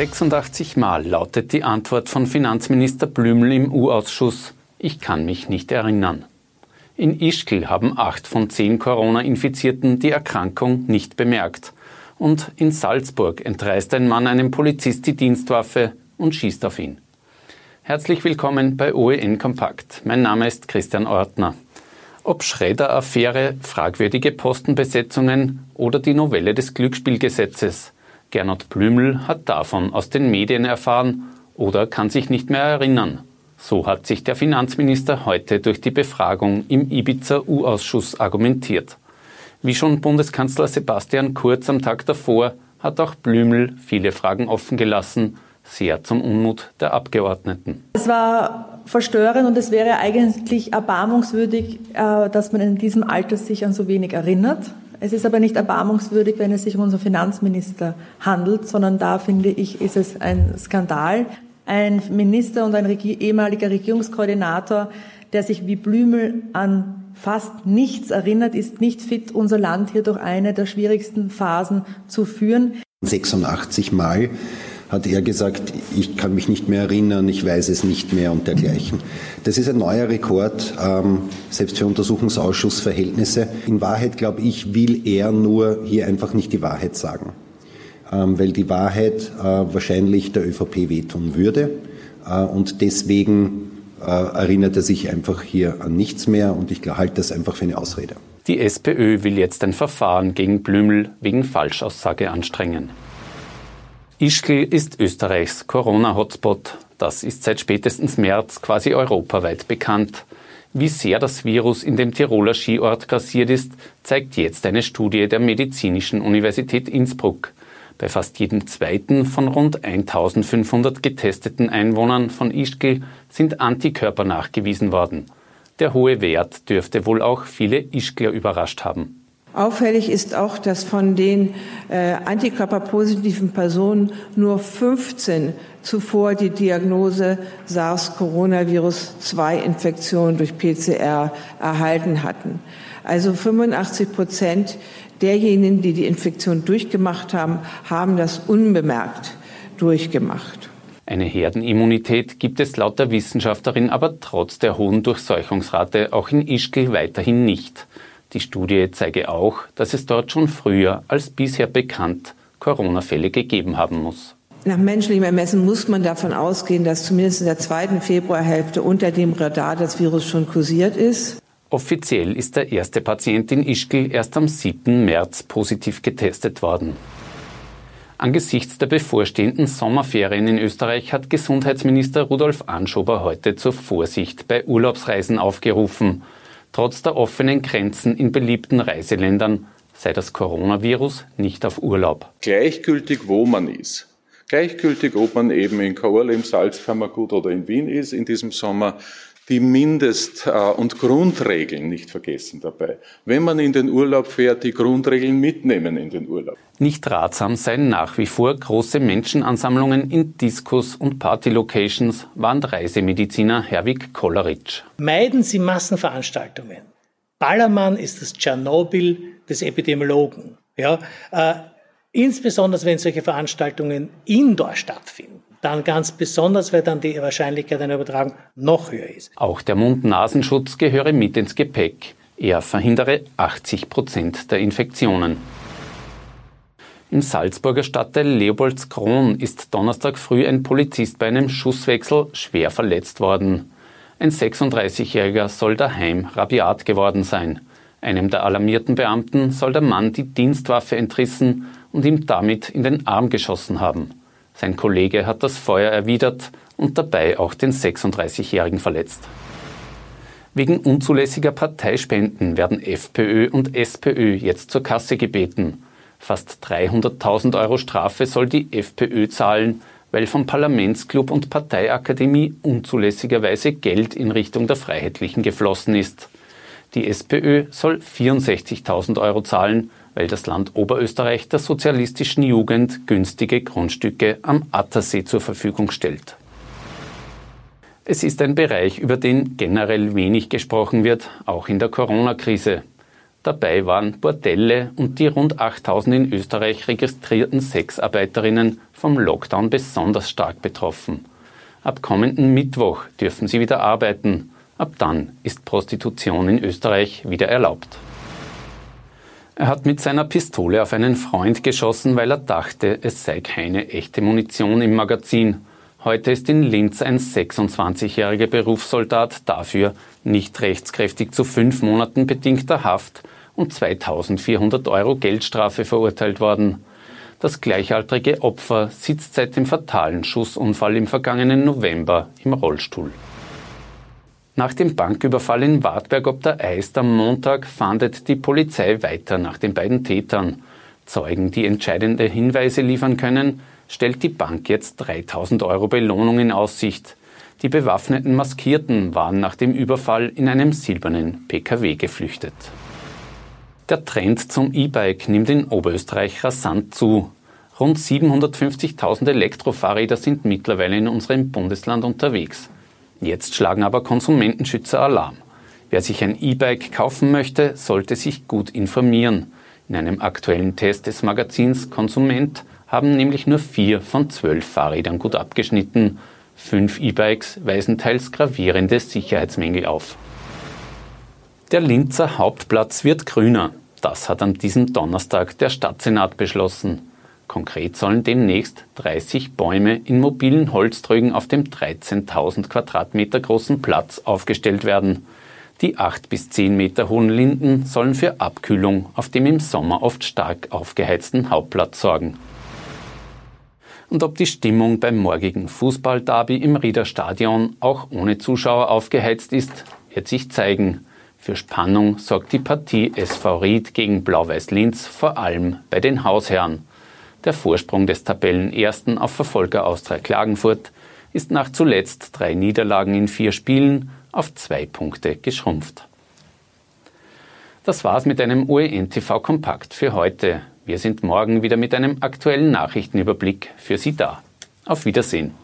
86 Mal lautet die Antwort von Finanzminister Blümel im U-Ausschuss, ich kann mich nicht erinnern. In Ischgl haben acht von zehn Corona-Infizierten die Erkrankung nicht bemerkt. Und in Salzburg entreißt ein Mann einem Polizist die Dienstwaffe und schießt auf ihn. Herzlich willkommen bei OEN Kompakt. Mein Name ist Christian Ortner. Ob Schredder-Affäre, fragwürdige Postenbesetzungen oder die Novelle des Glücksspielgesetzes – Gernot Blümel hat davon aus den Medien erfahren oder kann sich nicht mehr erinnern. So hat sich der Finanzminister heute durch die Befragung im Ibiza-U-Ausschuss argumentiert. Wie schon Bundeskanzler Sebastian Kurz am Tag davor hat auch Blümel viele Fragen offen gelassen, sehr zum Unmut der Abgeordneten. Es war verstörend und es wäre eigentlich erbarmungswürdig, äh, dass man in diesem Alter sich an so wenig erinnert. Es ist aber nicht erbarmungswürdig, wenn es sich um unseren Finanzminister handelt, sondern da finde ich, ist es ein Skandal. Ein Minister und ein ehemaliger Regierungskoordinator, der sich wie Blümel an fast nichts erinnert, ist nicht fit, unser Land hier durch eine der schwierigsten Phasen zu führen. 86 Mal hat er gesagt, ich kann mich nicht mehr erinnern, ich weiß es nicht mehr und dergleichen. Das ist ein neuer Rekord, ähm, selbst für Untersuchungsausschussverhältnisse. In Wahrheit, glaube ich, will er nur hier einfach nicht die Wahrheit sagen, ähm, weil die Wahrheit äh, wahrscheinlich der ÖVP wehtun würde. Äh, und deswegen äh, erinnert er sich einfach hier an nichts mehr und ich halte das einfach für eine Ausrede. Die SPÖ will jetzt ein Verfahren gegen Blümel wegen Falschaussage anstrengen. Ischgl ist Österreichs Corona-Hotspot. Das ist seit spätestens März quasi europaweit bekannt. Wie sehr das Virus in dem Tiroler Skiort grassiert ist, zeigt jetzt eine Studie der Medizinischen Universität Innsbruck. Bei fast jedem zweiten von rund 1500 getesteten Einwohnern von Ischgl sind Antikörper nachgewiesen worden. Der hohe Wert dürfte wohl auch viele Ischgler überrascht haben. Auffällig ist auch, dass von den äh, antikörperpositiven Personen nur 15 zuvor die Diagnose SARS-Coronavirus-2-Infektion durch PCR erhalten hatten. Also 85 Prozent derjenigen, die die Infektion durchgemacht haben, haben das unbemerkt durchgemacht. Eine Herdenimmunität gibt es laut der Wissenschaftlerin aber trotz der hohen Durchseuchungsrate auch in Ischgl weiterhin nicht. Die Studie zeige auch, dass es dort schon früher als bisher bekannt Corona-Fälle gegeben haben muss. Nach menschlichem Ermessen muss man davon ausgehen, dass zumindest in der zweiten Februarhälfte unter dem Radar das Virus schon kursiert ist. Offiziell ist der erste Patient in Ischgl erst am 7. März positiv getestet worden. Angesichts der bevorstehenden Sommerferien in Österreich hat Gesundheitsminister Rudolf Anschober heute zur Vorsicht bei Urlaubsreisen aufgerufen. Trotz der offenen Grenzen in beliebten Reiseländern sei das Coronavirus nicht auf Urlaub. Gleichgültig, wo man ist. Gleichgültig, ob man eben in Kaorle im Salzkammergut oder in Wien ist in diesem Sommer, die Mindest- äh, und Grundregeln nicht vergessen dabei. Wenn man in den Urlaub fährt, die Grundregeln mitnehmen in den Urlaub. Nicht ratsam seien nach wie vor große Menschenansammlungen in Diskos und Partylocations, warnt Reisemediziner Herwig Kolleritsch. Meiden Sie Massenveranstaltungen. Ballermann ist das Tschernobyl des Epidemiologen. Ja, äh, insbesondere wenn solche Veranstaltungen indoor stattfinden dann ganz besonders, weil dann die Wahrscheinlichkeit einer Übertragung noch höher ist. Auch der Mund-Nasenschutz gehöre mit ins Gepäck. Er verhindere 80 Prozent der Infektionen. Im Salzburger Stadtteil Leopoldskron ist Donnerstag früh ein Polizist bei einem Schusswechsel schwer verletzt worden. Ein 36-Jähriger soll daheim rabiat geworden sein. Einem der alarmierten Beamten soll der Mann die Dienstwaffe entrissen und ihm damit in den Arm geschossen haben. Sein Kollege hat das Feuer erwidert und dabei auch den 36-Jährigen verletzt. Wegen unzulässiger Parteispenden werden FPÖ und SPÖ jetzt zur Kasse gebeten. Fast 300.000 Euro Strafe soll die FPÖ zahlen, weil vom Parlamentsclub und Parteiakademie unzulässigerweise Geld in Richtung der Freiheitlichen geflossen ist. Die SPÖ soll 64.000 Euro zahlen, weil das Land Oberösterreich der sozialistischen Jugend günstige Grundstücke am Attersee zur Verfügung stellt. Es ist ein Bereich, über den generell wenig gesprochen wird, auch in der Corona-Krise. Dabei waren Bordelle und die rund 8000 in Österreich registrierten Sexarbeiterinnen vom Lockdown besonders stark betroffen. Ab kommenden Mittwoch dürfen sie wieder arbeiten. Ab dann ist Prostitution in Österreich wieder erlaubt. Er hat mit seiner Pistole auf einen Freund geschossen, weil er dachte, es sei keine echte Munition im Magazin. Heute ist in Linz ein 26-jähriger Berufssoldat dafür nicht rechtskräftig zu fünf Monaten bedingter Haft und 2400 Euro Geldstrafe verurteilt worden. Das gleichaltrige Opfer sitzt seit dem fatalen Schussunfall im vergangenen November im Rollstuhl. Nach dem Banküberfall in Wartberg ob der Eist am Montag fahndet die Polizei weiter nach den beiden Tätern. Zeugen, die entscheidende Hinweise liefern können, stellt die Bank jetzt 3000 Euro Belohnung in Aussicht. Die bewaffneten Maskierten waren nach dem Überfall in einem silbernen Pkw geflüchtet. Der Trend zum E-Bike nimmt in Oberösterreich rasant zu. Rund 750.000 Elektrofahrräder sind mittlerweile in unserem Bundesland unterwegs. Jetzt schlagen aber Konsumentenschützer Alarm. Wer sich ein E-Bike kaufen möchte, sollte sich gut informieren. In einem aktuellen Test des Magazins Konsument haben nämlich nur vier von zwölf Fahrrädern gut abgeschnitten. Fünf E-Bikes weisen teils gravierende Sicherheitsmängel auf. Der Linzer Hauptplatz wird grüner. Das hat an diesem Donnerstag der Stadtsenat beschlossen. Konkret sollen demnächst 30 Bäume in mobilen Holztrögen auf dem 13.000 Quadratmeter großen Platz aufgestellt werden. Die 8 bis 10 Meter hohen Linden sollen für Abkühlung auf dem im Sommer oft stark aufgeheizten Hauptplatz sorgen. Und ob die Stimmung beim morgigen Fußballderby im Rieder Stadion auch ohne Zuschauer aufgeheizt ist, wird sich zeigen. Für Spannung sorgt die Partie SV Ried gegen Blau-Weiß Linz vor allem bei den Hausherren. Der Vorsprung des Tabellenersten auf Verfolger Austria Klagenfurt ist nach zuletzt drei Niederlagen in vier Spielen auf zwei Punkte geschrumpft. Das war's mit einem OEN-TV Kompakt für heute. Wir sind morgen wieder mit einem aktuellen Nachrichtenüberblick für Sie da. Auf Wiedersehen.